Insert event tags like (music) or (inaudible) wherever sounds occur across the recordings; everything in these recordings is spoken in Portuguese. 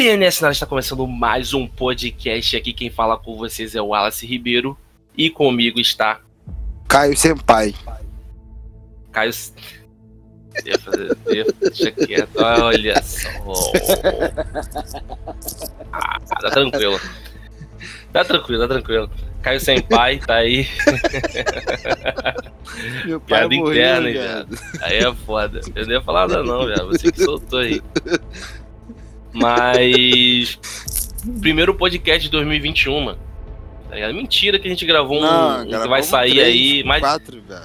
PNS Nada está começando mais um podcast aqui. Quem fala com vocês é o Wallace Ribeiro e comigo está Caio Senpai. Caio. Deixa quieto, olha só. Ah, tá tranquilo. Tá tranquilo, tá tranquilo. Caio Senpai tá aí. Meu pai Piada morreu, interna, viado. Aí é foda. Eu não ia falar nada, não, viado. Você que soltou aí. Mas. Primeiro podcast de 2021, mano. Tá? Mentira que a gente gravou um, Não, um que vai sair três, aí. Mas, Quatro, velho.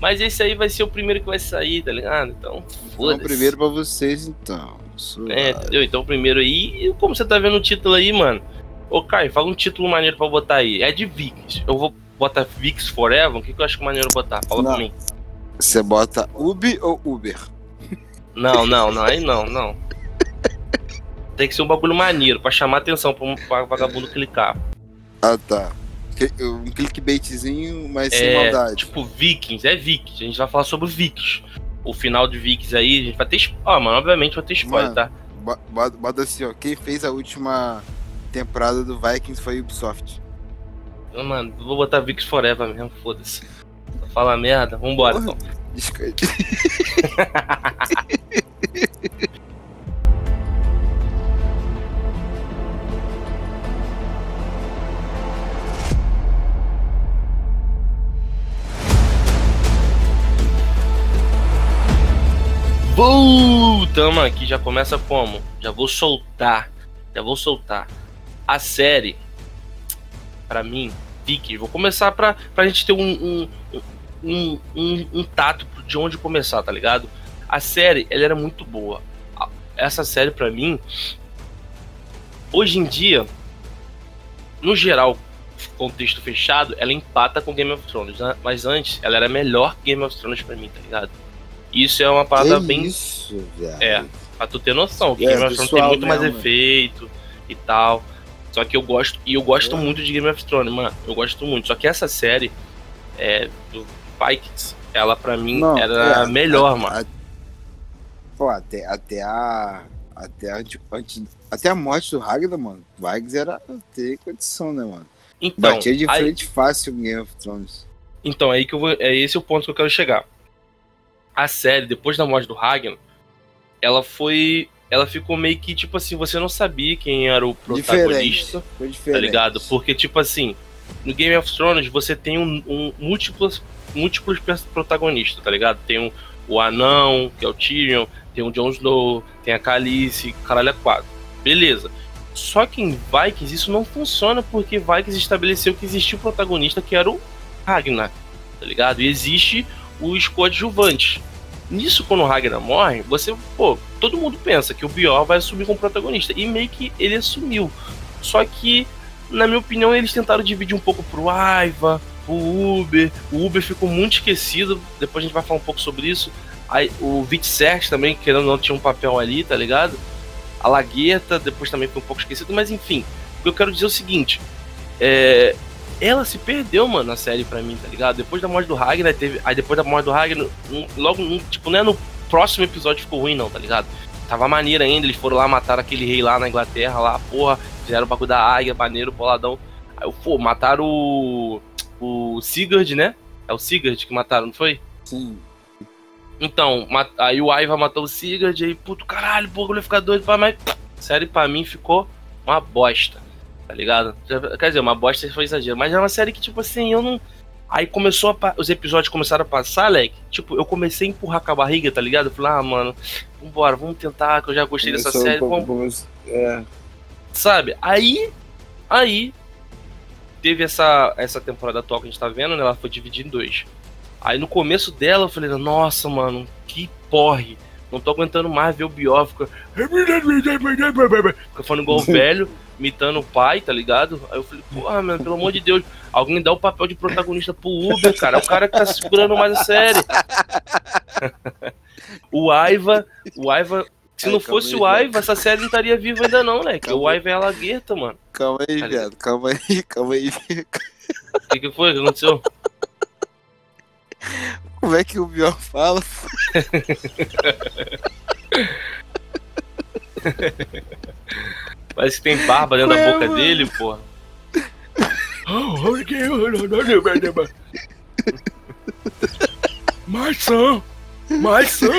mas esse aí vai ser o primeiro que vai sair, tá ligado? Então, Vamos foda-se. primeiro pra vocês, então. Suave. É, entendeu? Então, primeiro aí. E como você tá vendo o título aí, mano? Ô, Caio, fala um título maneiro pra botar aí. É de Vix. Eu vou botar Vix Forever. O que, que eu acho maneiro botar? Fala pra Não. mim. Você bota Ubi ou Uber? Não, não, não. Aí não, não. Tem que ser um bagulho maneiro pra chamar atenção pra um pra vagabundo clicar. Ah, tá. Um clickbaitzinho, mas sem É, maldade. tipo, Vikings, é Vikings. A gente vai falar sobre Vikings. O final de Vikings aí, a gente vai ter. Ó, mano, obviamente vai ter spoiler, Mano. tá? Bo- Bota, assim, ó. Quem fez a última temporada do Vikings foi Ubisoft. Mano, vou botar Vikings Forever mesmo, foda-se. Fala merda, vambora Porra. então. (laughs) Voltamos aqui, já começa como? Já vou soltar. Já vou soltar. A série, pra mim, Vikings, vou começar pra, pra gente ter um, um, um, um, um tato de onde começar, tá ligado? A série, ela era muito boa. Essa série, pra mim, hoje em dia, no geral, contexto fechado, ela empata com Game of Thrones, né? mas antes ela era melhor que Game of Thrones pra mim, tá ligado? Isso é uma parada Que bem isso, velho. É. Pra tu ter noção, que É, Game of Thrones tem muito mais mesmo. efeito e tal. Só que eu gosto, e eu gosto É. muito de Game of Thrones, mano. Eu gosto muito. Só que essa série é, do Vikings, ela pra mim Não, era é, a melhor, a- mano. a- Pô, até, até a. Até a, antes- até a morte do Ragnar, mano. Vikings era ter condição, né, mano? Então, Batia de aí, frente fácil com Game of Thrones. então aí que eu vou, é esse o ponto que eu quero chegar. A série, depois da morte do Ragnar, ela foi. Ela ficou meio que, tipo assim, você não sabia quem era o protagonista. Diferente. Foi tá diferente. ligado? Porque, tipo assim, no Game of Thrones você tem um, um múltiplos, múltiplos protagonistas, tá ligado? Tem um, o Anão, que é o Tyrion, tem o Jon Snow, tem a Khaleesi, caralho é quatro. Beleza. Só que em Vikings isso não funciona porque Vikings estabeleceu que existia o protagonista que era o Ragnar, tá ligado? E existe os coadjuvantes. Nisso, quando o Ragnar morre, você, pô, todo mundo pensa que o Bior vai assumir como protagonista. E meio que ele assumiu. Só que na minha opinião, eles tentaram dividir um pouco pro Aiva, pro Uber. O Uber ficou muito esquecido. Depois a gente vai falar um pouco sobre isso. Aí, o Vitsert também, querendo ou não, tinha um papel ali, tá ligado? A Lagueta, depois também foi um pouco esquecido. Mas enfim, o que eu quero dizer é o seguinte: é, ela se perdeu, mano, na série pra mim, tá ligado? Depois da morte do Ragnar, teve. Aí depois da morte do Ragnar, um- logo, um- tipo, não é no próximo episódio ficou ruim, não, tá ligado? Tava maneiro ainda, eles foram lá matar aquele rei lá na Inglaterra, lá, porra, fizeram o bagulho da águia, maneiro, boladão. Aí, eu, pô, mataram o. O Sigurd, né? É o Sigurd que mataram, não foi? Sim. Então, aí o Aiva matou o Sigurd, aí, puto, caralho, o bagulho vai ficar doido, mas. Série pra mim ficou uma bosta, tá ligado? Quer dizer, uma bosta foi exagero, mas é uma série que, tipo assim, eu não. Aí começou a. Os episódios começaram a passar, leque. Tipo, eu comecei a empurrar com a barriga, tá ligado? Eu falei, ah, mano, vambora, vamos tentar, que eu já gostei dessa Começou um série, pouco- vamos É. Sabe? Aí. Aí. Teve essa, essa temporada atual que a gente tá vendo, né? Ela foi dividida em dois. Aí no começo dela eu falei, nossa, mano, que porre. Não tô aguentando mais ver o Bior fica. Fica falando igual o velho, imitando o pai, tá ligado? Aí eu falei, porra, mano, pelo amor de Deus, alguém dá o papel de protagonista pro Uber, cara. É o cara que tá segurando mais a série. (laughs) o Aiva, o Aiva. Se não fosse o. Aiva, essa série não estaria viva ainda não, né? Que o. Aiva é a lagueta, mano. Calma aí, Tá viado. Calma aí, (laughs) calma aí. O que, que foi? O que aconteceu? Como é que o Bior fala? (laughs) Parece que tem barba dentro da boca dele, porra. Maçã! Maçã!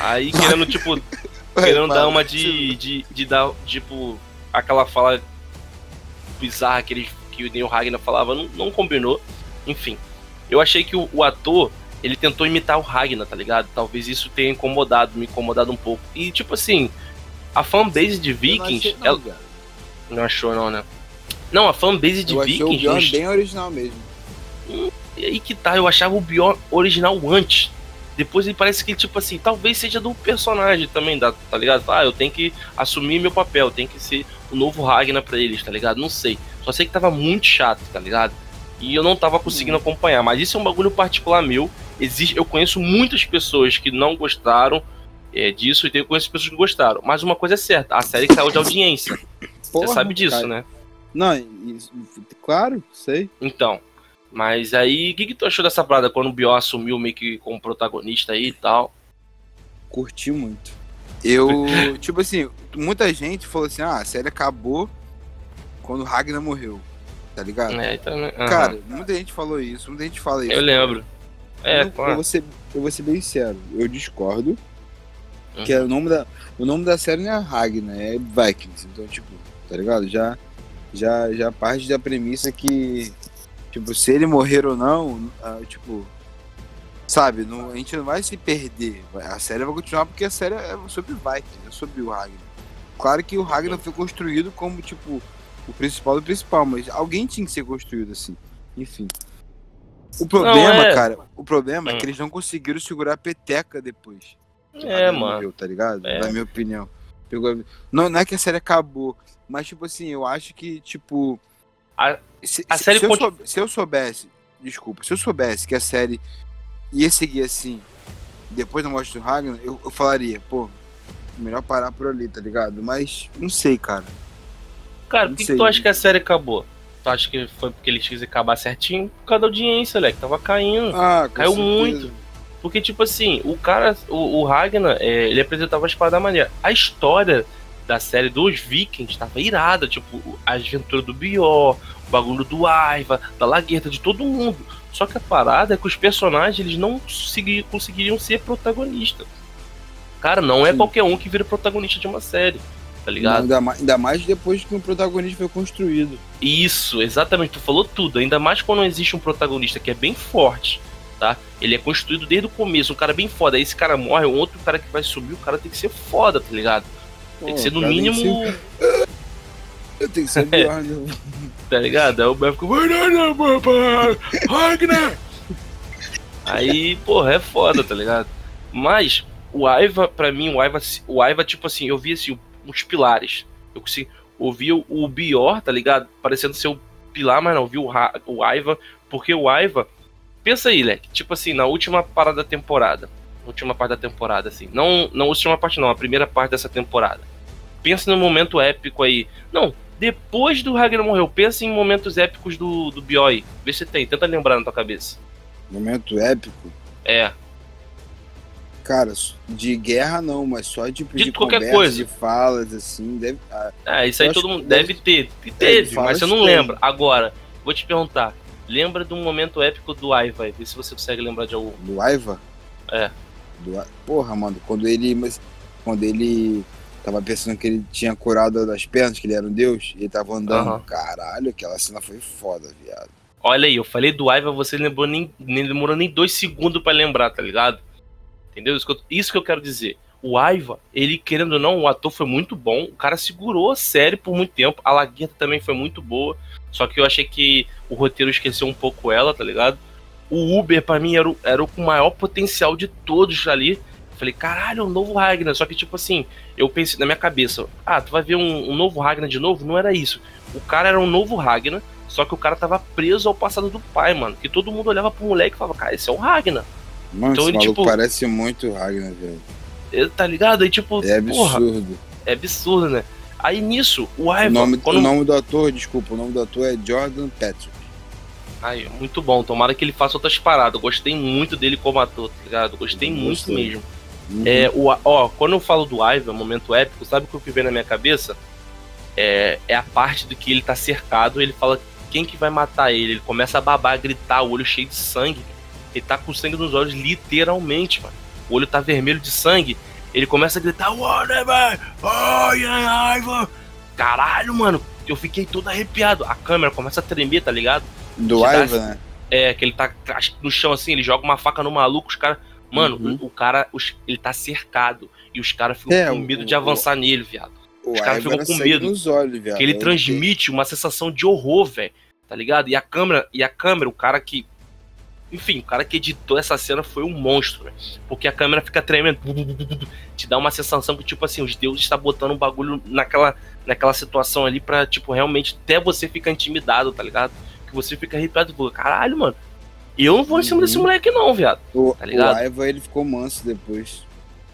Aí querendo, tipo, querendo dar uma de, de, de dar, tipo, aquela fala bizarra que, ele, que o Neil Ragnar falava, não, não combinou. Enfim, eu achei que o, o, ator, ele tentou imitar o Ragnar, tá ligado? Talvez isso tenha incomodado, me incomodado um pouco. E, tipo assim, a fanbase de Vikings... Não, achei, não, ela... não achou não, né? Não, a fanbase de eu Vikings... Achei o Bjorn bem original mesmo. E aí que tá, eu achava o Bjorn original antes. Depois ele parece que, tipo assim, talvez seja do personagem também, tá, tá ligado? Ah, eu tenho que assumir meu papel, tem que ser o novo Ragnar pra eles, tá ligado? Não sei. Só sei que tava muito chato, tá ligado? E eu não tava conseguindo hum. acompanhar. Mas isso é um bagulho particular meu. Existe, eu conheço muitas pessoas que não gostaram é, disso e eu conheço pessoas que gostaram. Mas uma coisa é certa, a série caiu de audiência. Porra, Você sabe disso, cara. né? Não, isso, claro, sei. Então, mas aí, o que, que tu achou dessa parada quando o Bió assumiu meio que como protagonista aí e tal? Curti muito. Eu, (laughs) tipo assim, muita gente falou assim: ah, a série acabou quando o Ragnar morreu. Tá ligado? É, então, uhum. Cara, muita gente falou isso, muita gente fala isso. Eu lembro. É, eu, claro. eu, vou ser, eu vou ser bem sincero, eu discordo. Uhum. Que é o nome da. O nome da série não é Ragnar, é Vikings. Então, tipo, tá ligado? Já, já, já parte da premissa que Tipo, se ele morrer ou não, uh, tipo, sabe, não, a gente não vai se perder. A série vai continuar porque a série é sobre Vikings, é sobre o Ragnar. Claro que o Ragnar foi construído como, tipo, o principal do principal, mas alguém tinha que ser construído assim. Enfim. O problema, não, é... cara, o problema hum. é que eles não conseguiram segurar a peteca depois. É, mano. Morreu, tá ligado? É. Na minha opinião. Não, não é que a série acabou, mas, tipo assim, eu acho que, tipo. A, se, a série se, eu se eu soubesse, desculpa, se eu soubesse que a série ia seguir assim, depois da morte do Ragnar, eu, eu falaria, pô, melhor parar por ali, tá ligado? Mas não sei, cara. Cara, por que, que, tu acha que a série acabou? Tu acha que foi porque eles quis acabar certinho? Por causa da audiência, Leque. Tava caindo. Ah, Caiu certeza. muito. Porque, tipo assim, o cara, o, o Ragnar, é, ele apresentava a espada maneira. A história da série dos Vikings tava irada, tipo, a aventura do Bior, o bagulho do Aiva, da Lagueta, de todo mundo. Só que a parada é que os personagens eles não conseguiriam ser protagonistas. Cara, não é Sim. qualquer um que vira protagonista de uma série, tá ligado? Ainda, mais, ainda mais depois que o protagonista foi construído. Isso, exatamente, tu falou tudo. Ainda mais quando existe um protagonista que é bem forte, tá? Ele é construído desde o começo, um cara bem foda. Aí esse cara morre, um outro cara que vai subir, o cara tem que ser foda, tá ligado? Tem que ser no mínimo. (laughs) Eu tenho que ser né? (laughs) tá ligado? Aí o Bel ficou. Ragnar! Aí, porra, é foda, tá ligado? Mas, o Aiva, pra mim, o Aiva, o Aiva tipo assim, eu vi assim, uns pilares. Eu consegui ouvir o, o Bior, tá ligado? Parecendo ser o pilar, mas não, vi o, o Aiva, porque o Aiva. Pensa aí, Leque, tipo assim, na última parada da temporada. Última parte da temporada, assim. Não, não a última parte, não, a primeira parte dessa temporada. Pensa no momento épico aí. Não, depois do Ragnar morreu, pensa em momentos épicos do, do Bioi. Vê se tem, tenta lembrar na tua cabeça. Momento épico? É. Cara, de guerra não, mas só de, de, de qualquer conversa, coisa. de falas, assim, deve. É, isso aí todo mundo deve, deve ter. E teve, mas você não lembra. Agora, vou te perguntar. Lembra de um momento épico do Aiva? Vê se você consegue lembrar de algum. Do Aiva? É. Do, porra, mano, quando ele. Mas, quando ele tava pensando que ele tinha curado das pernas, que ele era um deus, e ele tava andando. Uhum. Caralho, aquela cena foi foda, viado. Olha aí, eu falei do Aiva, você lembrou nem, nem demorou nem dois segundos para lembrar, tá ligado? Entendeu? Isso que, eu, quero dizer. O Aiva, ele, querendo ou não, o ator foi muito bom. O cara segurou a série por muito tempo. A Lagueta também foi muito boa. Só que eu achei que o roteiro esqueceu um pouco ela, tá ligado? O Uber, para mim, era o, era o com maior potencial de todos ali. Falei, caralho, um novo Ragnar. Só que, tipo assim, eu pensei na minha cabeça, ah, tu vai ver um, um, novo Ragnar de novo? Não era isso. O cara era um novo Ragnar, só que o cara tava preso ao passado do pai, mano. Que todo mundo olhava pro moleque e falava, cara, esse é o Ragnar. Mano, então, esse ele, tipo, parece muito Ragnar, velho. Tá ligado? Aí, tipo, é absurdo. Porra, é absurdo, né? Aí nisso, o Ivan. O nome, quando... o nome do ator, desculpa, o nome do ator é Jordan Patrick. Aí, muito bom. Tomara que ele faça outras paradas. Eu gostei muito dele como ator, tá ligado? Gostei muito mesmo. Uhum. É, o, ó, quando eu falo do Ivan, momento épico, sabe o que vem na minha cabeça? É, é a parte do que ele tá cercado, ele fala quem que vai matar ele. Ele começa a babar, a gritar, o olho cheio de sangue. Ele tá com sangue nos olhos, literalmente, mano. O olho tá vermelho de sangue. Ele começa a gritar, whatever! Oh, yeah! Caralho, mano, eu fiquei todo arrepiado. A câmera começa a tremer, tá ligado? Do Ivan, né? É, que ele tá no chão assim, ele joga uma faca no maluco, os caras. Mano, uhum. o, o, cara, os, ele tá cercado. E os caras ficam é, com medo o, de avançar o, nele, viado. Os caras ficam com medo. Olhos, viado. Que ele transmite uma sensação de horror, velho. Tá ligado? E a câmera, e a câmera, o cara que. Enfim, o cara que editou essa cena foi um monstro, velho. Porque a câmera fica tremendo. Te dá uma sensação que, tipo assim, os deuses estão botando um bagulho naquela, naquela situação ali pra, tipo, realmente até você ficar intimidado, tá ligado? Que você fica arrepiado e caralho, mano. Eu não vou em cima desse uhum. moleque, não, viado. O, tá ligado? o Aiva, ele ficou manso depois.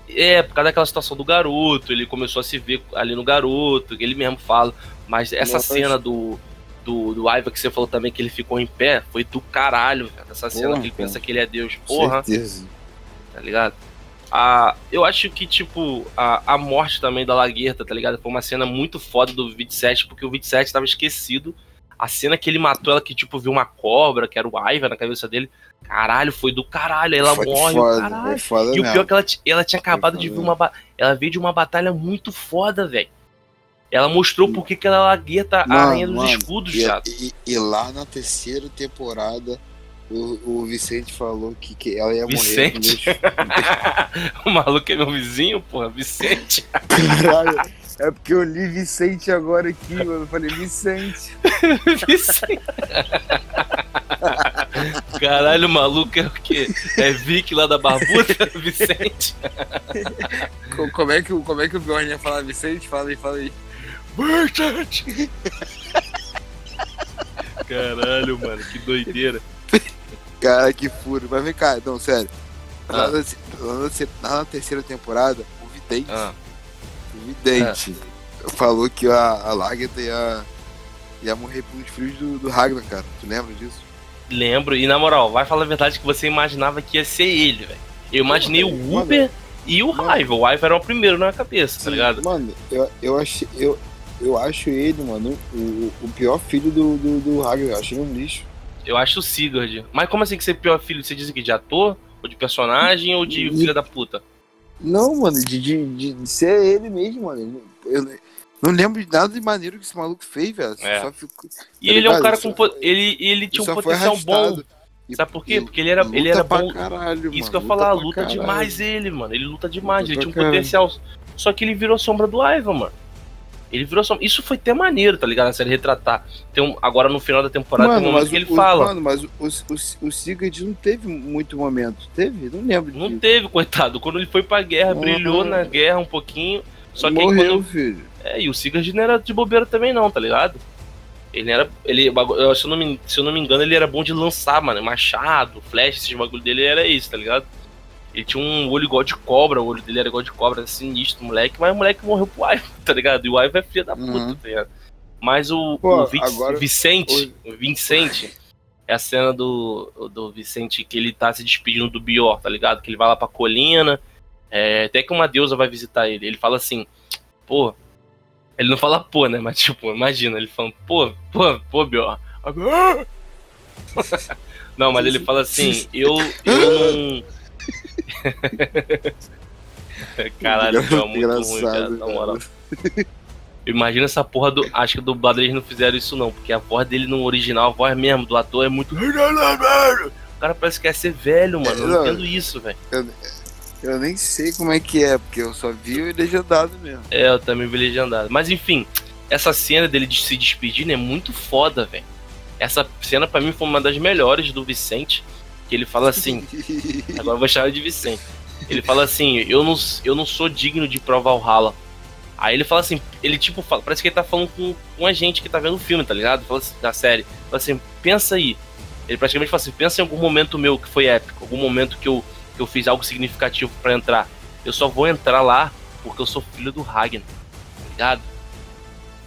É, por causa daquela situação do garoto, ele começou a se ver ali no garoto, ele mesmo fala. Mas essa Nossa. cena do, do, do Aiva que você falou também, que ele ficou em pé, foi do caralho, cara. Essa cena porra, que ele pensa que ele é Deus. Porra. Certeza. Tá ligado? Ah, eu acho que, tipo, a, a morte também da Laguerta, tá ligado? Foi uma cena muito foda do 27, porque o 27 tava esquecido. A cena que ele matou ela, que, tipo, viu uma cobra, que era o Aiva na cabeça dele. Caralho, foi do caralho. Aí ela foi morre, foda, caralho. e o pior é que ela, ela tinha acabado de ver uma. Ela veio de uma batalha muito foda, velho. Ela mostrou por que ela é lagueta, a rainha dos mano, escudos, e, e, e, lá na terceira temporada, o, o Vicente falou que, que ela ia Vicente? morrer. (laughs) o maluco é meu vizinho, porra, Vicente. Caralho, é porque eu li Vicente agora aqui, mano. Eu falei, Vicente. (laughs) Vicente. Caralho, o maluco é o quê? É Vic lá da Barbuda? (laughs) Vicente? como, é que, como é que o Bjorn ia falar Vicente? Fala aí, fala aí. Merchant! (laughs) Caralho, mano, que doideira. Cara, que furo. Mas vem cá, não, sério. Ah. Lá, na, na, terceira temporada, o Vidente. Ah. O Vidente ah. falou que a, a ia, ia morrer por uns frios do, do Ragnar, cara. Tu lembra disso? Lembro, e na moral, vai falar a verdade que você imaginava que ia ser ele, velho. Eu imaginei mano, o Uber mano, e o Raiva. O Raiva era o primeiro na cabeça, tá sim, tá ligado? Mano, eu, eu achei. Eu, eu acho ele, mano, o, o pior filho do, do, do. Eu acho ele um lixo. Eu acho o Sigurd. Mas como assim que ser pior filho? Você diz que de ator? Ou de personagem? Ou de filha da puta? Não, mano, de, de, de ser ele mesmo, mano. Eu, não lembro de nada de maneiro que esse maluco fez, velho. É. Fico, e ele é um cara com. Ele, ele tinha um potencial bom. Sabe por quê? Porque ele era, ele era bom. Caralho, Isso mano, que eu ia falar, luta, luta demais ele, mano. Ele luta demais, luta ele tinha um caralho. potencial. Só que ele virou sombra do Ivan, mano. Ele virou só. Isso foi até maneiro, tá ligado? Na série retratar. Tem um, agora no final da temporada mano, tem um momento que ele fala. Mano, mas o, o, o Sigurd não teve muito momento. Teve? Não lembro. Não teve, coitado. Quando ele foi pra guerra, uhum. brilhou na guerra um pouquinho. Só que Morreu, quando... filho. É, e o Sigurd não era de bobeira também, não, tá ligado? Ele era. Ele, se, eu não me, se eu não me engano, ele era bom de lançar, mano. Machado, flash, esses bagulho dele era isso, tá ligado? Ele tinha um olho igual de cobra, o olho dele era igual de cobra, sinistro, moleque, mas o moleque morreu pro Ivan, (laughs) tá ligado? E o Ivan é filho da puta, uhum. tá ligado? Mas o, Pô, o, Vic, agora... Vicente, o Vicente, é a cena do, do Vicente que ele tá se despedindo do Bior, tá ligado? Que ele vai lá pra colina, é, até que uma deusa vai visitar ele. Ele fala assim, pô, ele não fala pô, né? Mas tipo, imagina, ele falando, pô, pô, pô, Bior. não, mas ele fala assim, eu, eu (laughs) não (laughs) Caralho, é muito Engraçado, ruim, cara, na moral. Imagina essa porra do. Acho que do dublado eles não fizeram isso, não, porque a voz dele no original, a voz mesmo do ator é muito. O cara parece que quer ser velho, mano. Eu não entendo isso, velho. Eu, eu, nem sei como é que é, porque eu só vi o legendado mesmo. É, eu também vi legendado. Mas enfim, essa cena dele de se despedindo é muito foda, velho. Essa cena para mim foi uma das melhores do Vicente que ele fala assim. (laughs) agora eu vou chamar de Vicente. Ele fala assim: eu não, eu não sou digno de provar o Rala. Aí ele fala assim: ele tipo, fala, parece que ele tá falando com, com a gente que tá vendo o filme, tá ligado? Fala assim, da série. Fala assim: pensa aí. Ele praticamente fala assim: pensa em algum momento meu que foi épico, algum momento que eu, que eu fiz algo significativo para entrar. Eu só vou entrar lá porque eu sou filho do Ragnar, tá ligado?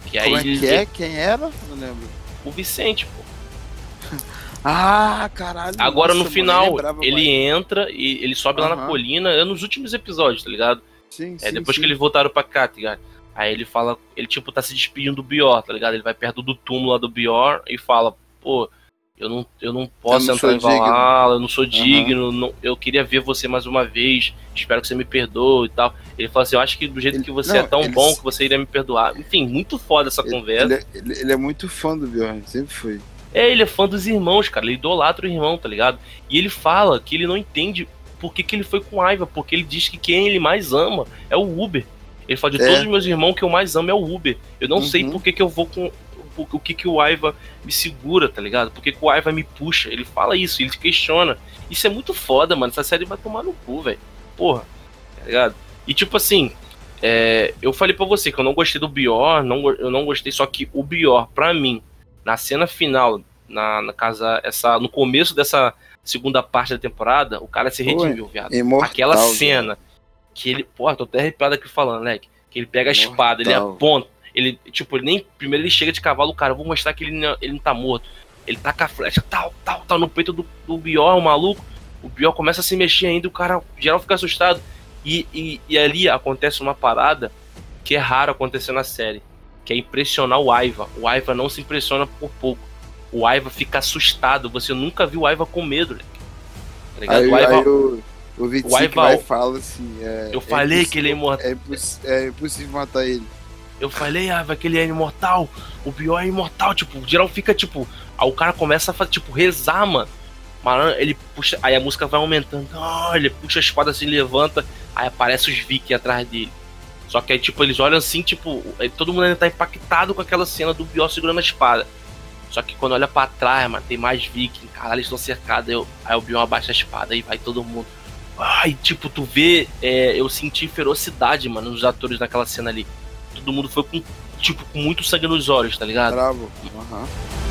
Que Como é que é? Quem era? Não lembro. O Vicente, pô. (laughs) Ah, caralho. Agora nossa, no final, mano, ele entra e ele sobe uhum. lá na colina, é nos últimos episódios, tá ligado? Sim, é, sim, depois sim. que eles voltaram pra cá, tá ligado? Aí ele fala, ele tipo tá se despedindo do Bior, tá ligado? Ele vai perto do túmulo lá do Bior e fala, pô, eu não, eu não posso eu não entrar em Valhalla, eu não sou digno, uhum. não, eu queria ver você mais uma vez, espero que você me perdoe e tal. Ele fala assim, eu acho que do jeito ele, que você não, é tão bom que você iria me perdoar. Enfim, muito foda essa ele, conversa. Ele, ele, ele, é muito fã do Bjorn, sempre foi. É, ele é fã dos irmãos, cara, ele idolatra o irmão, tá ligado? E ele fala que ele não entende por que, que ele foi com Aiva, porque ele diz que quem ele mais ama é o Uber. Ele fala de é. todos os meus irmãos que eu mais amo é o Uber. Eu não uhum. sei por que, que eu vou com o que, que o Aiva me segura, tá ligado? Por que, que o Aiva me puxa? Ele fala isso, ele questiona. Isso é muito foda, mano. Essa série vai tomar no cu, velho. Porra, tá ligado? E tipo assim, é, eu falei para você que eu não gostei do Bior, não, eu não gostei, só que o Bior, pra mim, na cena final, na, na casa, essa, no começo dessa segunda parte da temporada, o cara se redimiu, viado. Imortal, Aquela cena que ele, porra, tô até arrepiado aqui falando, né? Que ele pega a imortal. espada, ele aponta, ele, tipo, ele nem. Primeiro ele chega de cavalo, cara, eu vou mostrar que ele não, ele não tá morto. Ele taca a flecha, tal, tal, tal, no peito do, do Bior, o maluco. O Bior começa a se mexer ainda, o cara geral fica assustado. E, e, e ali acontece uma parada que é raro acontecer na série. Que é impressionar o Aiva. O Aiva não se impressiona por pouco. O Aiva fica assustado. Você nunca viu o Aiva com medo, né? Tá ligado? Aí, o Aiva, aí o, o o Aiva, vai fala assim. É, eu falei é que ele é imortal. É, é impossível matar ele. Eu falei, ah, aquele é imortal. O pior é imortal. Tipo, o geral fica tipo. Aí o cara começa a fazer, tipo, rezar, mano. Mano, ele puxa. Aí a música vai aumentando. Oh, ele puxa a espada assim, levanta. Aí aparece os vikings atrás dele. Só que aí, tipo, eles olham assim, tipo, todo mundo ainda tá impactado com aquela cena do Bior segurando a espada. Só que quando olha para trás, mano, tem mais vikings, caralho, eles estão cercados. Eu, aí o Bior abaixa a espada e vai todo mundo. Ai, tipo, tu vê, é, eu senti ferocidade, mano, nos atores naquela cena ali todo mundo foi com, tipo, com muito sangue nos olhos, tá ligado? Bravo. Aham. Uhum.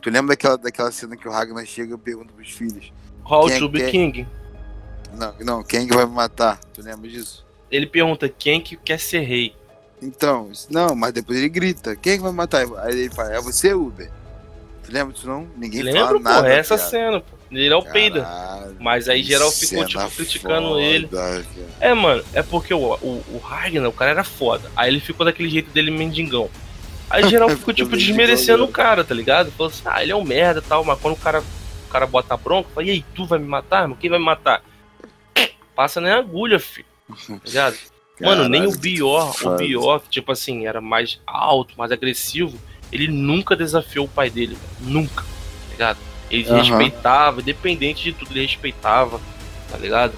Tu lembra daquela, daquela cena que o Ragnar chega e pergunta pros filhos? How to be king? Não, não, quem que vai me matar? Tu lembra disso? Ele pergunta quem que quer ser rei. Então, não, mas depois ele grita, quem que vai me matar? Aí ele fala, é você, Uber. Tu lembra disso não? Ninguém Lembro, fala nada. Pô, é essa cara. cena, pô. Ele é o peida. Mas aí geral ficou, tipo, criticando foda, ele. Cara. É, mano, é porque o, o, o Ragnar, o cara era foda. Aí ele ficou daquele jeito dele mendigão. Aí geral (laughs) ficou, tipo, desmerecendo o cara, tá ligado? Falou assim, ah, ele é um merda e tal, mas quando o cara, o cara bota a bronca, fala, e aí, tu vai me matar? Mano? Quem vai me matar? (laughs) Passa nem agulha, filho. Tá ligado? (laughs) Mano, nem o Bior, o Bior, que, tipo assim, era mais alto, mais agressivo, ele nunca desafiou o pai dele, nunca, tá ligado? Ele uhum. respeitava, independente de tudo, ele respeitava, tá ligado?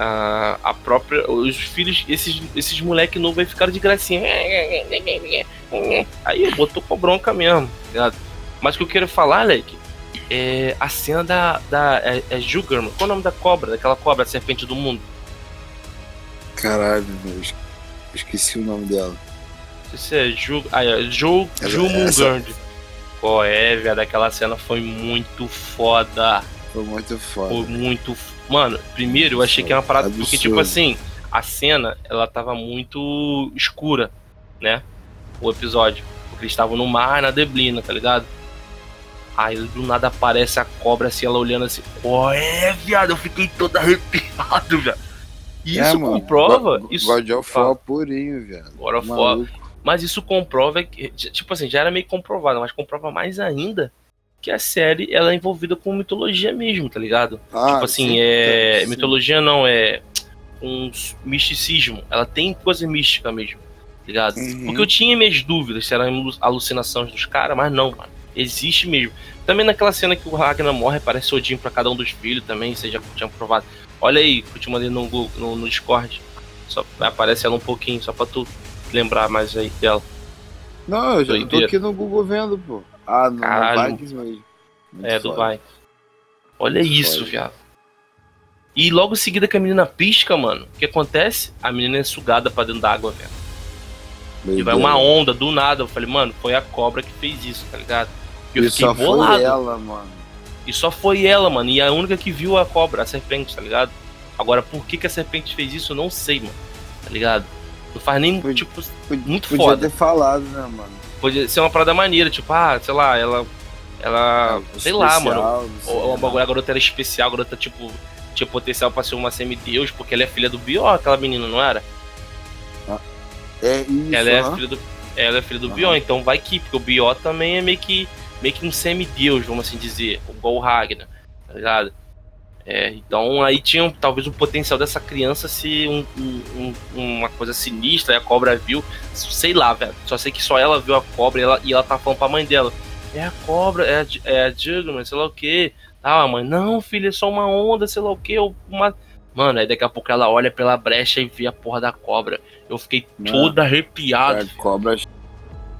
a, a própria. Os filhos, esses, esses moleque novo aí ficaram de gracinha. Aí botou com bronca mesmo, tá ligado? Mas o que eu quero falar, Leque, é a cena da. da é, é. Qual é o nome da cobra? Daquela cobra, a serpente do mundo? Caralho, meu, esqueci o nome dela. Isso é Ju. Ah, é Ju, Jumungand. Qual é, velho? Aquela cena foi muito foda. Foi muito foda. Foi muito Mano, primeiro eu achei que era uma parada. Absurdo. Porque, tipo assim, a cena, ela tava muito escura, né? O episódio. Porque eles estavam no mar, na deblina, tá ligado? Aí do nada aparece a cobra assim, ela olhando assim. Ó, é, viado, eu fiquei todo arrepiado, velho. É, isso mano, comprova. God, isso, God of War purinho, viado. God of War. Mas isso comprova que, tipo assim, já era meio comprovado, mas comprova mais ainda que a série ela é envolvida com mitologia mesmo, tá ligado? Ah, tipo assim, sim, é. Sim. Mitologia não, é um misticismo. Ela tem coisa mística mesmo, ligado? Uhum. Porque eu tinha minhas dúvidas se eram alucinações dos caras, mas não, mano. Existe mesmo. Também naquela cena que o Ragnar morre, aparece Odin para cada um dos filhos também, você já tinha provado. Olha aí, que eu te mandei no, no, no Discord. Só aparece ela um pouquinho, só pra tu lembrar mais aí dela. Não, eu já Doideira. tô aqui no Google vendo, pô. Ah, no, Caralho. no Vikings mesmo. é, do Vikings. Olha isso, viado. E logo em seguida que a menina pisca, mano, o que acontece? A menina é sugada pra dentro d'água, velho. E vai uma onda do nada. Eu falei, mano, foi a cobra que fez isso, tá ligado? E eu e fiquei só bolado. Foi ela, mano. E só foi ela, mano. E a única que viu a cobra, a serpente, tá ligado? Agora, por que, que a serpente fez isso, eu não sei, mano. Tá ligado? Não faz nem, podia, tipo, muito podia foda. Podia ter falado, né, mano? Podia ser uma parada maneira, tipo, ah, sei lá, ela. Ela. É, sei lá, mano. Ou, ou a garota era especial, a garota, tipo, tinha potencial pra ser uma semideus, porque ela é filha do Bior, aquela menina, não era? Ah, é isso. Ela é filha do, ela é filha do Bior, então vai que, porque o Bior também é meio que, meio que um semideus, vamos assim dizer, igual o Ragnar, tá ligado? É, então aí tinha talvez o potencial dessa criança ser um, um, uma coisa sinistra, e a cobra viu, sei lá, velho. Só sei que só ela viu a cobra e ela, e ela tá falando pra mãe dela. É a cobra, é a, é a Jugman, sei lá o que. Ah, mãe, não, filho, é só uma onda, sei lá o que. Uma... Mano, aí daqui a pouco ela olha pela brecha e vê a porra da cobra. Eu fiquei todo arrepiado. A cobra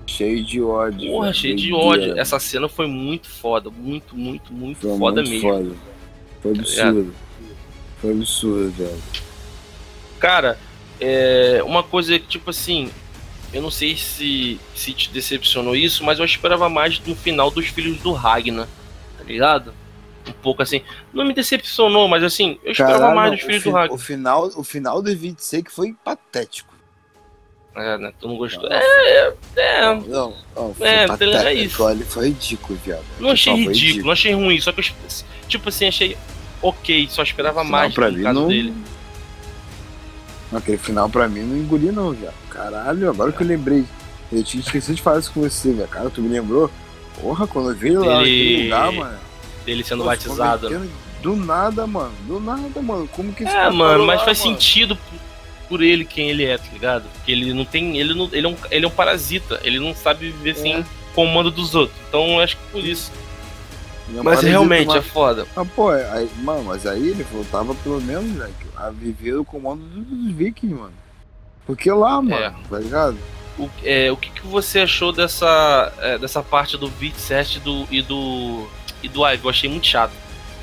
cheio de ódio. Porra, cheio de ódio. Essa cena foi muito foda. Muito, muito, muito foi foda muito mesmo. Foda. Foi tá absurdo. Foi absurdo, velho. Cara, é uma coisa que, tipo assim, eu não sei se, se te decepcionou isso, mas eu esperava mais no final dos filhos do Ragnar, tá ligado? Um pouco assim. Não me decepcionou, mas assim, eu esperava Caralho, mais dos filhos do Ragnar. O final, o final do 26 foi patético. É, né? Tu não gostou? Não, é, é. Não, não, não foi é, patético, é isso. Olha, foi ridículo, viado. Não achei ridículo, ridículo, não achei ruim, só que eu, tipo assim, achei ok, só esperava mais pra mim, não... dele. Aquele final pra mim não engoli não, já. Caralho, agora é. que eu lembrei. Eu tinha esquecido de falar isso com você, velho. Cara, tu me lembrou? Porra, quando eu vi lá naquele lugar, mano. Dele sendo batizado. Do nada, mano. Do nada, mano. Como que É, mano, mas lá, faz mano? sentido por ele quem ele é, tá ligado? Porque ele não tem. Ele, não, ele, é, um, ele é um parasita. Ele não sabe viver é. sem comando dos outros. Então acho que por isso. Mas realmente uma... é foda. Ah, pô, aí, mano, mas aí ele voltava pelo menos, né, a viver o comando dos vikings, mano. Porque lá, mano, é. tá ligado? O, é, o que, que você achou dessa, é, dessa parte do 27 do, e do. e do Ive? Eu achei muito chato,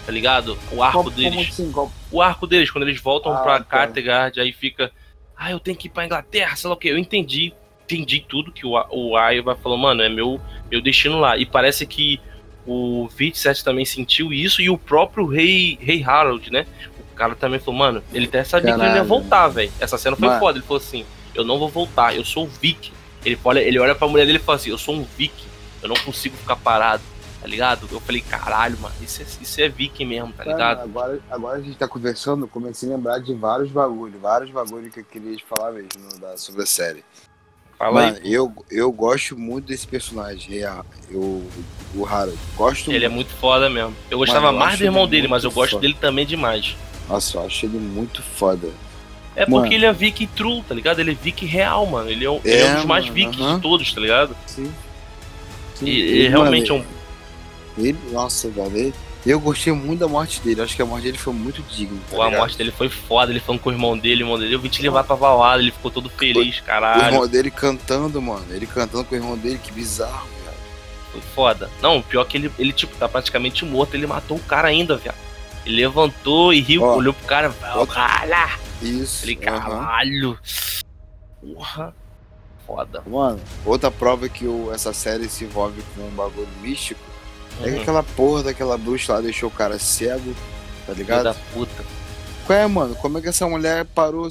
tá ligado? O arco Qual, deles. Assim, o arco deles, quando eles voltam ah, pra tá. Kattegat, aí fica. Ah, eu tenho que ir pra Inglaterra, sei lá o que. Eu entendi, entendi tudo que o, o vai falou, mano, é meu, meu destino lá. E parece que o 27 também sentiu isso e o próprio rei, rei Harold, né? O cara também falou, mano, ele até sabia Caralho. que ele ia voltar, velho. Essa cena foi mano. foda. Ele falou assim: eu não vou voltar, eu sou o Viking. Ele olha, ele olha pra mulher dele e fala assim: eu sou um Viking, eu não consigo ficar parado, tá ligado? Eu falei: caralho, mano, isso é, isso é Viking mesmo, tá ligado? agora, agora a gente tá conversando, comecei a lembrar de vários bagulhos, vários bagulhos que eu queria falar mesmo da, sobre a série. Fala Mano, aí. Eu, eu gosto muito desse personagem, eu, o Harold. Gosto Ele é muito. é muito foda mesmo. Eu gostava Mano, eu mais do irmão dele, mas eu gosto foda. dele também demais. Nossa, eu acho ele muito foda. É porque mano. ele é Viking true, tá ligado? Ele é Viking real, mano. Ele é, um, é, ele é um dos mais Vikings uh -huh. de todos, tá ligado? Sim. Sim. E, ele realmente mano, é um. Ele, nossa, velho. Eu gostei muito da morte dele. Acho que a morte dele foi muito digna. Tá Pô, a morte dele foi foda. Ele falando com o irmão dele, o irmão dele. Eu vim te levar pra Valhalla. Ele ficou todo feliz, caralho. O irmão dele cantando, mano. Ele cantando com o irmão dele. Que bizarro, velho. Foi foda. Não, pior que ele, ele, tipo, tá praticamente morto. Ele matou o cara ainda, velho. Ele levantou e riu, Ó, olhou pro cara. Caralho! Isso. Ele, caralho. Porra. Foda. Mano, outra prova que o, essa série se envolve com um bagulho místico é que aquela porra daquela bruxa lá deixou o cara cego, tá ligado? da puta. Qual é, mano? Como é que essa mulher parou,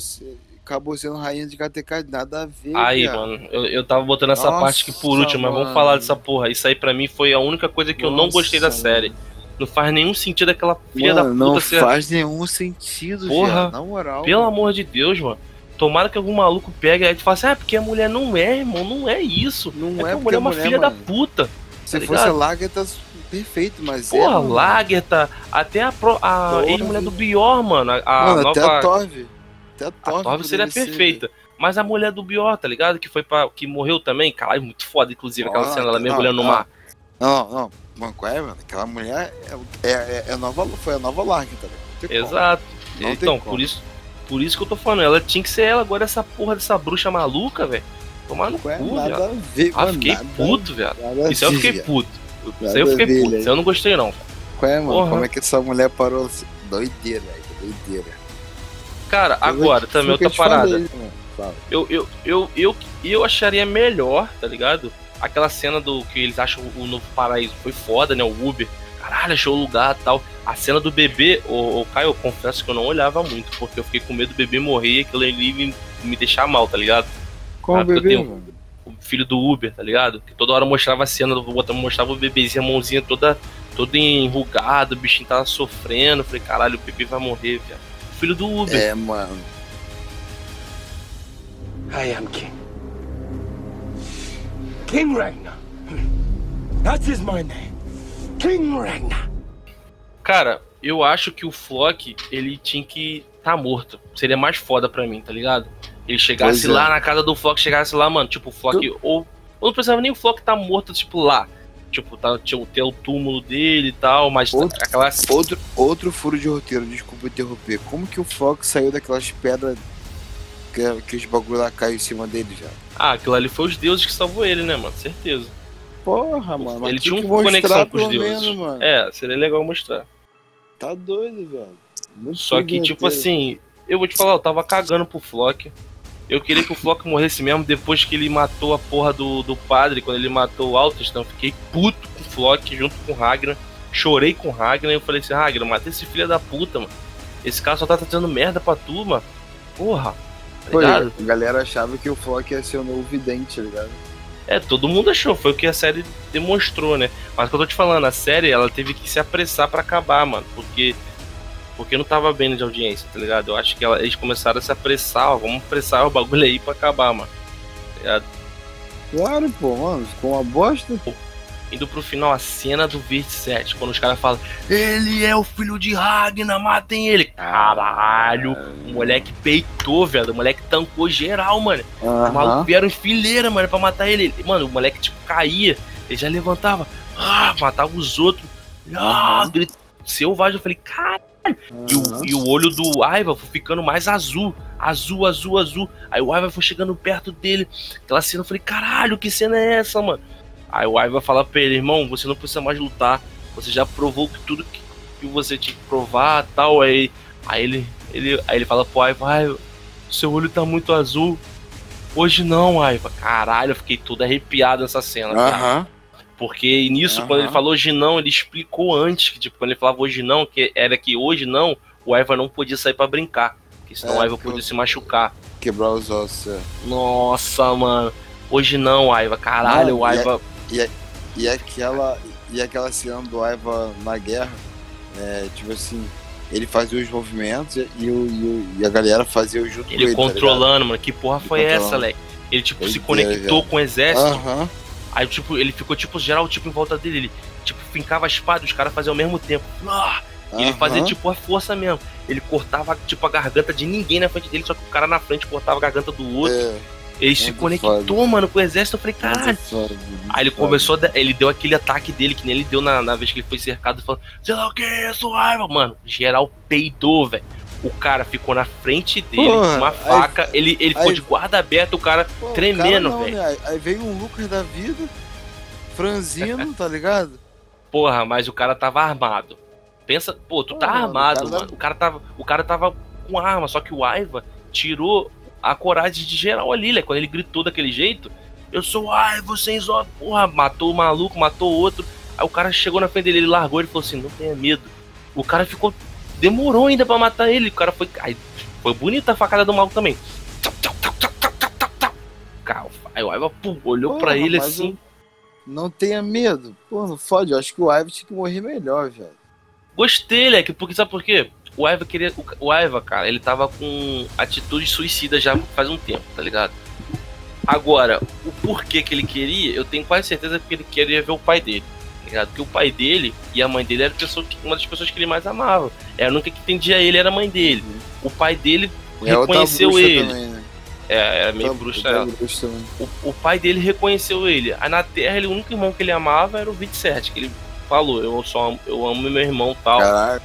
acabou sendo rainha de KTK? Nada a ver, Aí, mano, eu, eu tava botando essa Nossa, parte aqui por último, mano. mas vamos falar dessa porra. Isso aí pra mim foi a única coisa que Nossa, eu não gostei da série. Não faz nenhum sentido aquela filha mano, da puta não ser... faz nenhum sentido, Porra, na moral. Pelo mano. amor de Deus, mano. Tomara que algum maluco pegue e fale assim, ah, porque a mulher não é, irmão, não é isso. Não é, é a mulher é uma mulher, filha mano. da puta. Se tá fosse a Lagertha, perfeito, mas. Porra, é, Lagertha, até a, pro, a ex-mulher do Bior, mano. A, a mano, nova... até a Tove. Até a Tove, a Tove seria perfeita. Mas a mulher do Bior, tá ligado? Que foi pra, que morreu também, caralho, muito foda, inclusive, aquela cena, ela mergulhando no mar. Não, não. Mano, qual é, mano? Aquela mulher é, é, é nova, foi a nova tá ligado? Exato. então, por isso, por isso que eu tô falando, ela tinha que ser ela, agora essa porra dessa bruxa maluca, velho. Tomar no Ué, cu, velho. Ah, fiquei puto, velho. Isso eu fiquei puto. Isso aí eu fiquei puto. Ver, Isso aí eu não gostei, não. Qual é, mano? Porra. Como é que essa mulher parou assim? Doideira, velho. Doideira. Cara, agora, também outra parada. Falei, eu, eu, eu, eu, eu acharia melhor, tá ligado? Aquela cena do que eles acham o novo paraíso foi foda, né? O Uber. Caralho, achou o lugar tal. A cena do bebê, o, o Caio, eu confesso que eu não olhava muito, porque eu fiquei com medo do bebê morrer e aquilo ali me, me deixar mal, tá ligado? Qual eu bebê, tenho- mano? O filho do Uber, tá ligado? Que toda hora mostrava a cena mostrava o bebezinho, a mãozinha toda, toda enrugada, o bichinho tava sofrendo. Falei, caralho, o bebê vai morrer, velho. O filho do Uber. É, mano. I am king. King Ragnar. That is my name. King Ragnar. Cara, eu acho que o Flock, ele tinha que tá morto. Seria mais foda pra mim, tá ligado? Ele chegasse Pois é. lá na casa do Flock, chegasse lá, mano, tipo, o Flock. Ou, ou não precisava nem o Flock tá morto, tipo, lá. Tipo, tá, tinha o- ter o túmulo dele e tal, mas Outro- aquela. Outro, outro furo de roteiro, desculpa interromper. Como que o Fox saiu daquelas pedras que, que os bagulho lá caiu em cima dele já? Ah, aquilo ali foi os deuses que salvou ele, né, mano? Certeza. Porra, mano. ele tinha uma conexão com os deuses. menos, mano. É, seria legal mostrar. Tá doido, velho. Muito Só que, tipo assim, eu vou te falar, eu tava cagando pro Flock. Eu queria que o Flock morresse mesmo depois que ele matou a porra do, do padre, quando ele matou o Altistan. Fiquei puto com o Flock junto com o Ragnar. Chorei com o Ragnar e eu falei assim, Ragnar, mata esse filho da puta, mano. Esse cara só tá trazendo merda pra tu, mano. Porra. Tá Pô, a galera achava que o Flock ia ser o novo vidente, tá ligado? É, todo mundo achou, foi o que a série demonstrou, né? Mas o que eu tô te falando, a série, ela teve que se apressar pra acabar, mano, porque porque não tava bem de audiência, tá ligado? Eu acho que ela- eles começaram a se apressar, ó, vamos apressar o bagulho aí pra acabar, mano. Tá ligado? Claro, pô, mano. Ficou uma bosta. Indo pro final, a cena do Verde 7, quando os caras falam, ele é o filho de Ragnar, matem ele. Caralho, o moleque peitou, velho, o moleque tancou geral, mano. Os Aham. malucos vieram em fileira, mano, pra matar ele. Mano, o moleque, tipo, caía, ele já levantava, ah, matava os outros. Ah, Aham. grito, selvagem. Eu falei, cara. E aham. o, e o olho do Aiva foi ficando mais azul. Azul, azul, azul. Aí o Aiva foi chegando perto dele. Aquela cena, eu falei, caralho, que cena é essa, mano? Aí o Aiva fala pra ele, irmão, você não precisa mais lutar. Você já provou que tudo que, que você tinha que provar tal. Aí, aí ele, ele, aí ele fala pro Aiva, Aiva, seu olho tá muito azul. Hoje não, Aiva. Caralho, eu fiquei todo arrepiado nessa cena. cara. Aham. Porque nisso, Aham. quando ele falou hoje não, ele explicou antes que, tipo, quando ele falava hoje não, que era que hoje não, o Aiva não podia sair pra brincar. Porque senão É, o Aiva porque podia eu- se machucar. Quebrar os ossos. é. Nossa, mano. Hoje não, Aiva. Caralho, Mano, o e é- Aiva. E aquela, e aquela cena do Aiva na guerra, é, tipo assim, ele fazia os movimentos e, e, o, e, e a galera fazia o junto Ele com ele. tá controlando, mano. Que porra foi controlando. essa, Leque? Ele, tipo, se Doideira, conectou velho. com o exército. Aham. Aí, tipo, ele ficou, tipo, geral, tipo, em volta dele. Ele, tipo, fincava a espada e os caras faziam ao mesmo tempo. Ah! E ele fazia, tipo, a força mesmo. Ele cortava, tipo, a garganta de ninguém na frente dele, só que o cara na frente cortava a garganta do outro. É, Ele se conectou, foda. mano, com o exército. Eu falei, caralho. foda, Aí ele começou Ele deu aquele ataque dele, que nem ele deu na, na vez que ele foi cercado, falando, sei lá o que é isso, raiva, mano. Geral peidou, velho. O cara ficou na frente dele, Porra, com uma aí- faca. ele ele ficou aí- de guarda aberta, o cara. Pô, tremendo, velho. né? Aí- Aí veio um Lucas da vida, franzino, tá ligado? (laughs) Porra, mas o cara tava armado. Pensa, pô, tu tá Porra, armado, o cara mano. O cara tava. O cara tava com arma, só que o Aiva tirou a coragem de geral ali, né? Quando ele gritou daquele jeito, eu sou o Aiva, sem só. Porra, matou o maluco, matou o outro. Aí o cara chegou na frente dele, ele largou, ele falou assim, não tenha medo. O cara ficou. Demorou ainda pra matar ele. O cara foi. Aí, foi bonita a facada do maluco também. Aí o Aiva pum, olhou Porra, pra ele assim. Não tenha medo. Pô, não fode. Eu acho que o Aiva tinha que morrer melhor, velho. Gostei, Leque, porque sabe por quê? O Aiva queria. O, o Aiva, cara, ele tava com atitude suicida já faz um tempo, tá ligado? Agora, o porquê que ele queria, eu tenho quase certeza que ele queria ver o pai dele. Tá ligado? Porque o pai dele e a mãe dele era pessoa que- uma das pessoas que ele mais amava. Era a única que entendia ele, era a mãe dele. O pai dele É reconheceu bruxa ele. Também, né? É, era meio bruxo ela. O, o, pai dele reconheceu ele. Aí na Terra, ele, o único irmão que ele amava era o 27, que ele falou, eu só eu amo meu irmão tal. Caralho,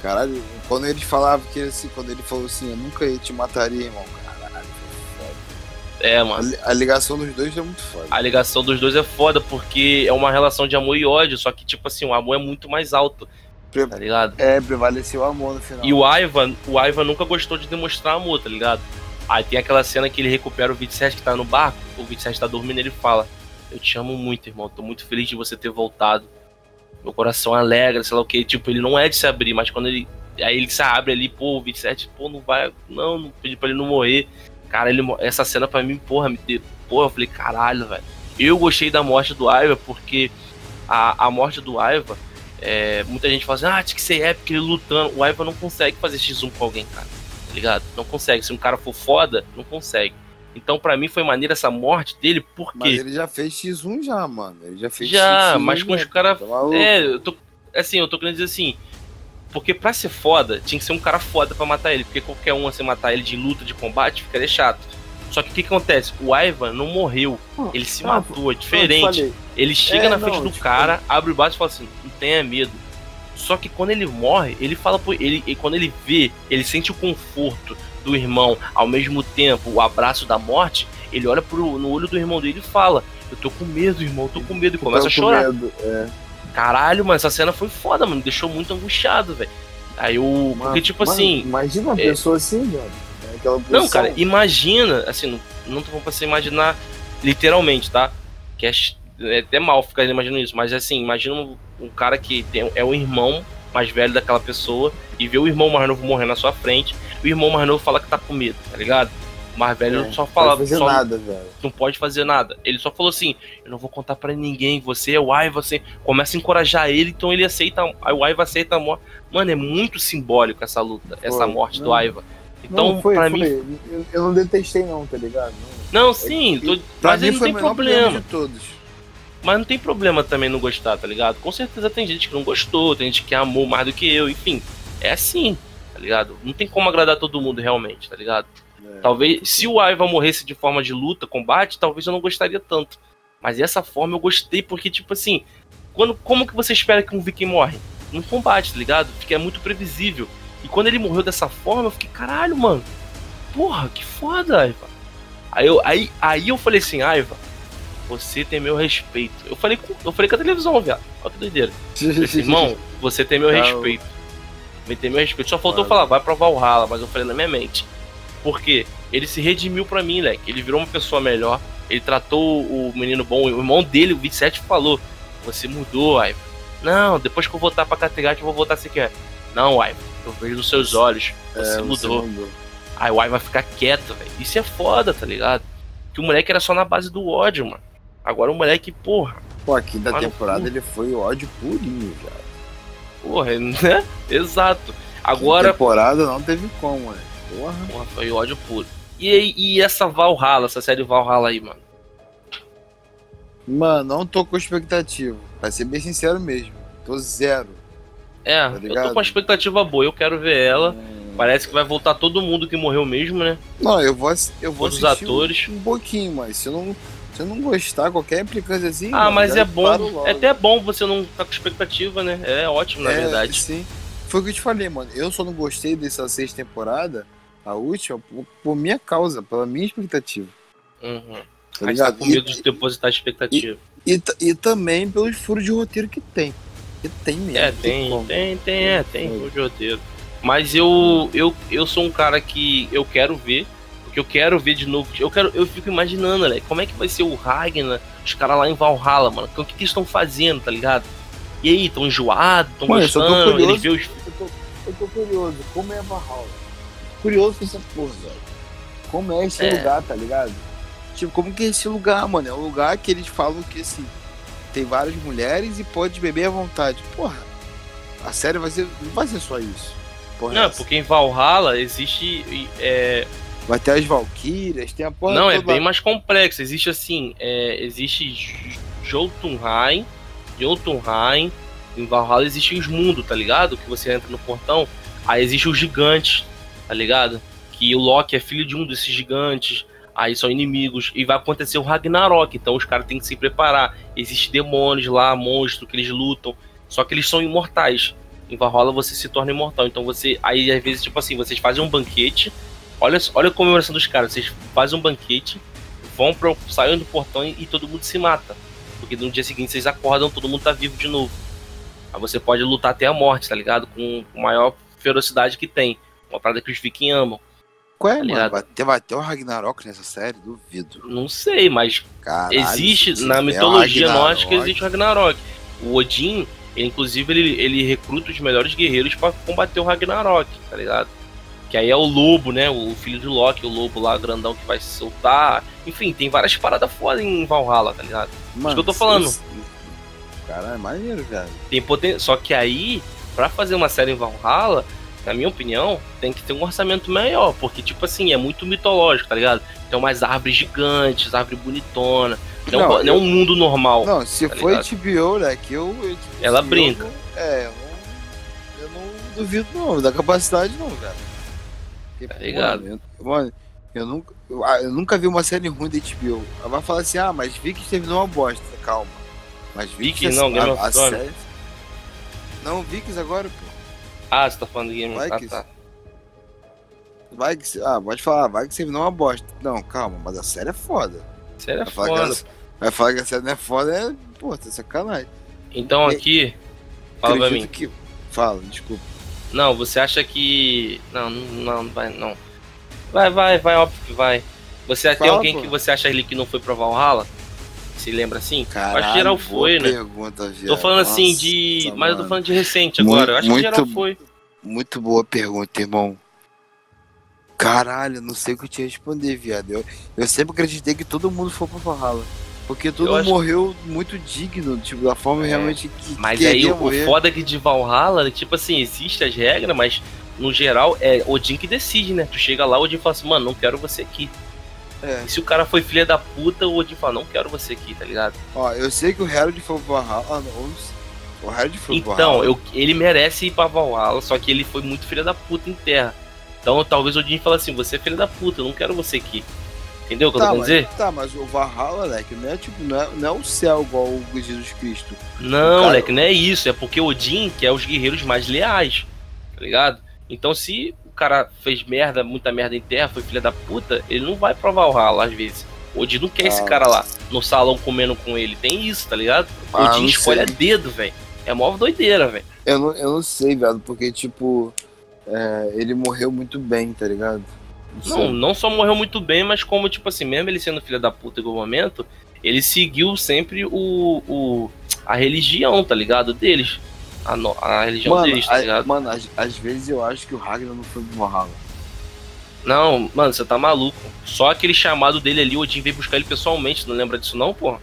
caralho, quando ele falava que assim, quando ele falou assim, eu nunca te mataria, irmão, foda. É, mano. A, ligação dos dois é muito foda. A ligação dos dois é foda, porque é uma relação de amor e ódio, só que, tipo assim, o amor é muito mais alto. Pre tá ligado? É, prevaleceu o amor no final. E o Ivan, o Ivan nunca gostou de demonstrar amor, tá ligado? Aí tem aquela cena que ele recupera o 27 que tá no barco, o 27 tá dormindo e ele fala: Eu te amo muito, irmão, tô muito feliz de você ter voltado. Meu coração alegra, sei lá o que. Tipo, ele não é de se abrir, mas quando ele. Aí ele se abre ali, pô, o 27, pô, não vai. Não, não pedi pra ele não morrer. Cara, ele, essa cena pra mim, porra, me deu. Porra, eu falei, caralho, velho. Eu gostei da morte do Aiva porque a, a morte do Aiva, é, muita gente fala assim, ah, tinha que ser épico ele lutando. O Aiva não consegue fazer X1 com alguém, cara tá ligado? Não consegue. Se um cara for foda, não consegue. Então, para mim, foi maneira essa morte dele, porque. Mas ele já fez X1 já, mano. Ele já fez Já, X1, mas com os caras. É, eu tô. Assim, eu tô querendo dizer assim. Porque pra ser foda, tinha que ser um cara foda pra matar ele. Porque qualquer um, assim, matar ele de luta, de combate, ficaria chato. Só que o que, acontece? O Ivan não morreu. Ele se matou, é diferente. Ele chega é, na frente não, do tipo... cara, abre o braço e fala assim: não tenha medo só que quando ele morre, ele fala por ele, e quando ele vê, ele sente o conforto do irmão, ao mesmo tempo o abraço da morte, ele olha pro, no olho do irmão dele e fala: Eu tô com medo, irmão, eu tô com medo. E começa a chorar. Medo, é. Caralho, mano, essa cena foi foda, mano. Me deixou muito angustiado, velho. Aí eu. Porque, tipo assim. Imagina uma é... pessoa assim, velho. É não, cara, imagina, assim, não, não tô falando pra você imaginar literalmente, tá? Que é, é até mal ficar imaginando isso, mas assim, imagina um, um cara que tem, é o irmão mais velho daquela pessoa e vê o irmão mais novo morrer na sua frente, e o irmão mais novo fala que tá com medo, tá ligado? Mais velho é, só fala. Não pode fazer só, nada, velho. Não pode fazer nada. Ele só falou assim: eu não vou contar para ninguém, você é o Aiva, você começa a encorajar ele, então ele aceita. Aí o Aiva aceita a morte. Mano, é muito simbólico essa luta, foi, essa morte não, do Aiva. Então, não, foi, pra foi. mim. Eu, eu, não detestei, não, tá ligado? Não, não sim, tô, mas ele não tem problema. Mas não tem problema também não gostar, tá ligado? Com certeza tem gente que não gostou, tem gente que amou mais do que eu, enfim. É assim, tá ligado? Não tem como agradar todo mundo realmente, tá ligado? É. Talvez, se o Aiva morresse de forma de luta, combate, talvez eu não gostaria tanto. Mas dessa forma eu gostei, porque, tipo assim, quando, como que você espera que um viking morre? Num combate, tá ligado? Fica é muito previsível. E quando ele morreu dessa forma, eu fiquei, caralho, mano. Porra, que foda, Aiva. Aí eu, aí, aí eu falei assim, Aiva, você tem meu respeito. Eu falei com, eu falei com a televisão, viado. Olha que doideira. (laughs) Falei, Irmão, você tem meu respeito. Vai ter meu respeito. Só faltou falar, vai pra Valhalla, mas eu falei na minha mente. Porque ele se redimiu pra mim, leque. Ele virou uma pessoa melhor. Ele tratou o menino bom. O irmão dele, o 27, falou: Você mudou, Ivan. Não, depois que eu voltar pra Categate, eu vou voltar se quer. Não, Ivan, eu vejo nos seus olhos. Você, é, mudou. você mudou. Aí o Ivan vai ficar quieto, velho. Isso é foda, tá ligado? Que o moleque era só na base do ódio, mano. Agora o moleque, porra. Pô, aqui da temporada ele foi ódio purinho, já. Porra, (laughs) né? Exato. Agora. temporada não teve como, né? Porra. Porra, foi ódio puro. E, e essa Valhalla, essa série Valhalla aí, mano? Mano, não tô com expectativa. Pra ser bem sincero mesmo. Tô zero. É, tá eu tô com uma expectativa boa. Eu quero ver ela. Hum... Parece que vai voltar todo mundo que morreu mesmo, né? Não, eu vou, eu vou Todos assistir atores. Um, um pouquinho, mas se eu não se eu não gostar, qualquer implicância assim. Ah, mas é bom. É até bom você não tá com expectativa, né? É ótimo, na é, verdade. Sim. Foi o que eu te falei, mano. Eu só não gostei dessa sexta temporada, a última, por, por minha causa, pela minha expectativa. Uhum. Tá Aí tá com medo e, de depositar expectativa. E, e, e, também pelos furos de roteiro que tem. Que tem mesmo. É, tem, tem, tem, tem, é, tem furo de roteiro. Mas eu, eu, eu sou um cara que eu quero ver eu quero ver de novo. Eu quero, eu fico imaginando, né? Como é que vai ser o Ragnar, os caras lá em Valhalla, mano? O que, que eles estão fazendo, tá ligado? E aí, tão enjoados, tão mano, gostando, eles vê os. Eu tô, eu tô curioso, como é Valhalla? Curioso com essa porra, velho. Como é esse é. lugar, tá ligado? Tipo, como que é esse lugar, mano? É um lugar que eles falam que assim, tem várias mulheres e pode beber à vontade. Porra, a série vai ser. Não vai ser só isso. Porra não, é porque em Valhalla existe. É, Vai ter as Valkyrias, tem a porra Não, é bem mais complexo. Existe assim, é, existe Jotunheim, Jotunheim, em Valhalla existem os mundos, tá ligado? Que você entra no portão, aí existe os gigantes, tá ligado? Que o Loki é filho de um desses gigantes. aí são inimigos, e vai acontecer o Ragnarok, então os caras têm que se preparar. Existem demônios lá, monstros que eles lutam, só que eles são imortais. Em Valhalla você se torna imortal, então você, aí às vezes, tipo assim, vocês fazem um banquete, olha, olha a comemoração dos caras, vocês fazem um banquete, vão pro, saem do portão e, e todo mundo se mata. Porque no dia seguinte vocês acordam, todo mundo tá vivo de novo. Aí você pode lutar até a morte, tá ligado? Com, com maior ferocidade que tem. Uma parada que os vikings amam. Qual é, Tá mano? Vai ter, vai ter o Ragnarok nessa série? Duvido. Não sei, mas Caralho, existe, na o mitologia nórdica, existe o Ragnarok. O Odin, ele, inclusive, ele, ele recruta os melhores guerreiros pra combater o Ragnarok, tá ligado? Que aí é o lobo, né? O filho de Loki, o lobo lá grandão que vai se soltar. Enfim, tem várias paradas foda em Valhalla, tá ligado? Mano, que eu tô falando. esse- Caralho, é maneiro, velho. Tem poten... Só que aí, pra fazer uma série em Valhalla, na minha opinião, tem que ter um orçamento maior. Porque, tipo assim, é muito mitológico, tá ligado? Tem umas árvores gigantes, árvore bonitona. Não, Não, é eu- um mundo normal. Não, se tá for ligado? HBO, né, que eu... eu- Ela brinca. é, eu não, eu não duvido não, da capacidade não, cara. Porque, Tá ligado? Mano, eu, mano, eu nunca, eu, ah, eu nunca vi uma série ruim da HBO. Ela vai falar assim, ah, mas Vikings terminou uma bosta, calma. Mas Vikings não, of Thrones. série... Não, Vikings agora, pô. Ah, você tá falando de Game Vikings. ah, tá. Vai que, ah, pode falar, vai que terminou uma bosta. Não, calma, mas a série é foda. Sério é Vai falar, que foda. a, vai falar que a série não é foda, é, pô, tá sacanagem. Então aqui, fala pra mim. Que... Fala, desculpa. Não, você acha que. Não, não, não vai, não. Vai, vai, vai, óbvio que vai. Você tem Fala, alguém pô. que você acha ali que não foi pra Valhalla? Se lembra assim? Caralho, acho que geral foi, né? Pergunta. Tô falando assim Nossa, de. Mas eu tô falando de recente Muito- agora. Eu acho que geral muito- foi. Muito boa pergunta, irmão. Caralho, não sei o que eu te responder, viado. Eu, eu sempre acreditei que todo mundo foi pra Valhalla. Porque todo mundo acho- morreu muito digno, tipo, da forma É, realmente que Mas aí o, morrer. o foda é que de Valhalla, tipo assim, existe as regras, mas no geral é Odin que decide, né? Tu chega lá, o Odin fala assim, mano, não quero você aqui. É. E se o cara foi filha da puta, o Odin fala, não quero você aqui, tá ligado? Ó, eu sei que o Harold foi pro Valhalla. Ah, não. O Harold foi pro Então, Valhalla. eu, ele merece ir pra Valhalla, só que ele foi muito filha da puta em terra. Então talvez o Odin fale assim, você é filha da puta, eu não quero você aqui. Entendeu o que eu Tá tô querendo mas, dizer? tá, mas o Valhalla, Leque, não é tipo, não é, não é o céu igual o Jesus Cristo. Não, cara- moleque, não é isso. É porque Odin quer os guerreiros mais leais, tá ligado? Então se cara fez merda, muita merda em terra, foi filha da puta, ele não vai pra Valhalla às vezes. Odin não quer esse Ah. cara lá no salão comendo com ele. Tem isso, tá ligado? Ah, Odin não escolhe a dedo, velho. É mó doideira, velho. Eu não, eu não sei, viado, porque, tipo, é, ele morreu muito bem, tá ligado? Não, sei. não só morreu muito bem, mas como, tipo assim, mesmo ele sendo filho da puta em algum momento, ele seguiu sempre o, o a religião, tá ligado? Deles. A, no- a religião Mano, deles, tá ligado? mano às, vezes eu acho que o Ragnar não foi pro Valhalla. Não, mano, você tá maluco. Só aquele chamado dele ali, o Odin veio buscar ele pessoalmente, não lembra disso não, porra?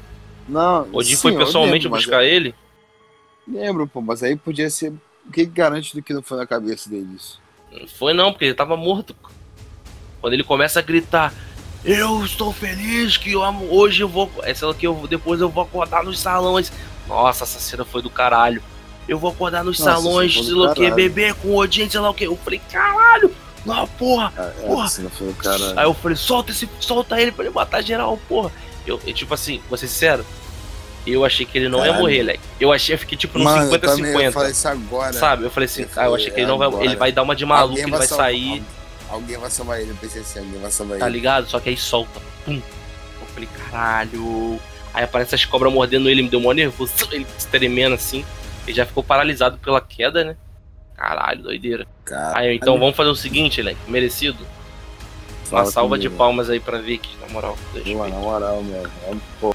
Não, O Odin sim, foi pessoalmente lembro, buscar ele? eu Lembro, pô, mas aí podia ser. O que que garante do que não foi na cabeça dele isso? Não foi não, porque ele tava morto. Quando ele começa a gritar, eu estou feliz que eu amo, hoje eu vou. Essa aqui eu depois eu vou acordar nos salões. Nossa, essa cena foi do caralho. Eu vou acordar nos Nossa, salões, sei lá o que, beber com o Odin, sei lá o que. Eu falei, caralho! Não, porra! Ah, Porra. O cara. Aí eu falei, solta esse, solta ele pra ele matar geral, porra. Eu, eu, tipo assim, vou ser sincero, eu achei que ele não ia Caralho. morrer, Leque. Eu achei, eu fiquei tipo no Mano, eu também ia 50-50. falar isso agora. Sabe? Eu falei assim, Eu ah, eu achei que ele não vai. Ele vai dar uma de maluco, ele vai salvar- sair, Alguém vai salvar ele, eu pensei assim, alguém vai salvar tá ele. ligado? Só que aí solta. Pum. Eu falei, caralho. Aí aparece as cobras mordendo ele, me deu mó nervoso. (laughs) Ele tremendo assim. Ele já ficou paralisado pela queda, né? Caralho, doideira. Cara, Aí, então vamos fazer o seguinte, Leque, merecido. Uma Fala salva de comigo. palmas aí pra Vicky, na moral. Ver. na moral, meu. Pô,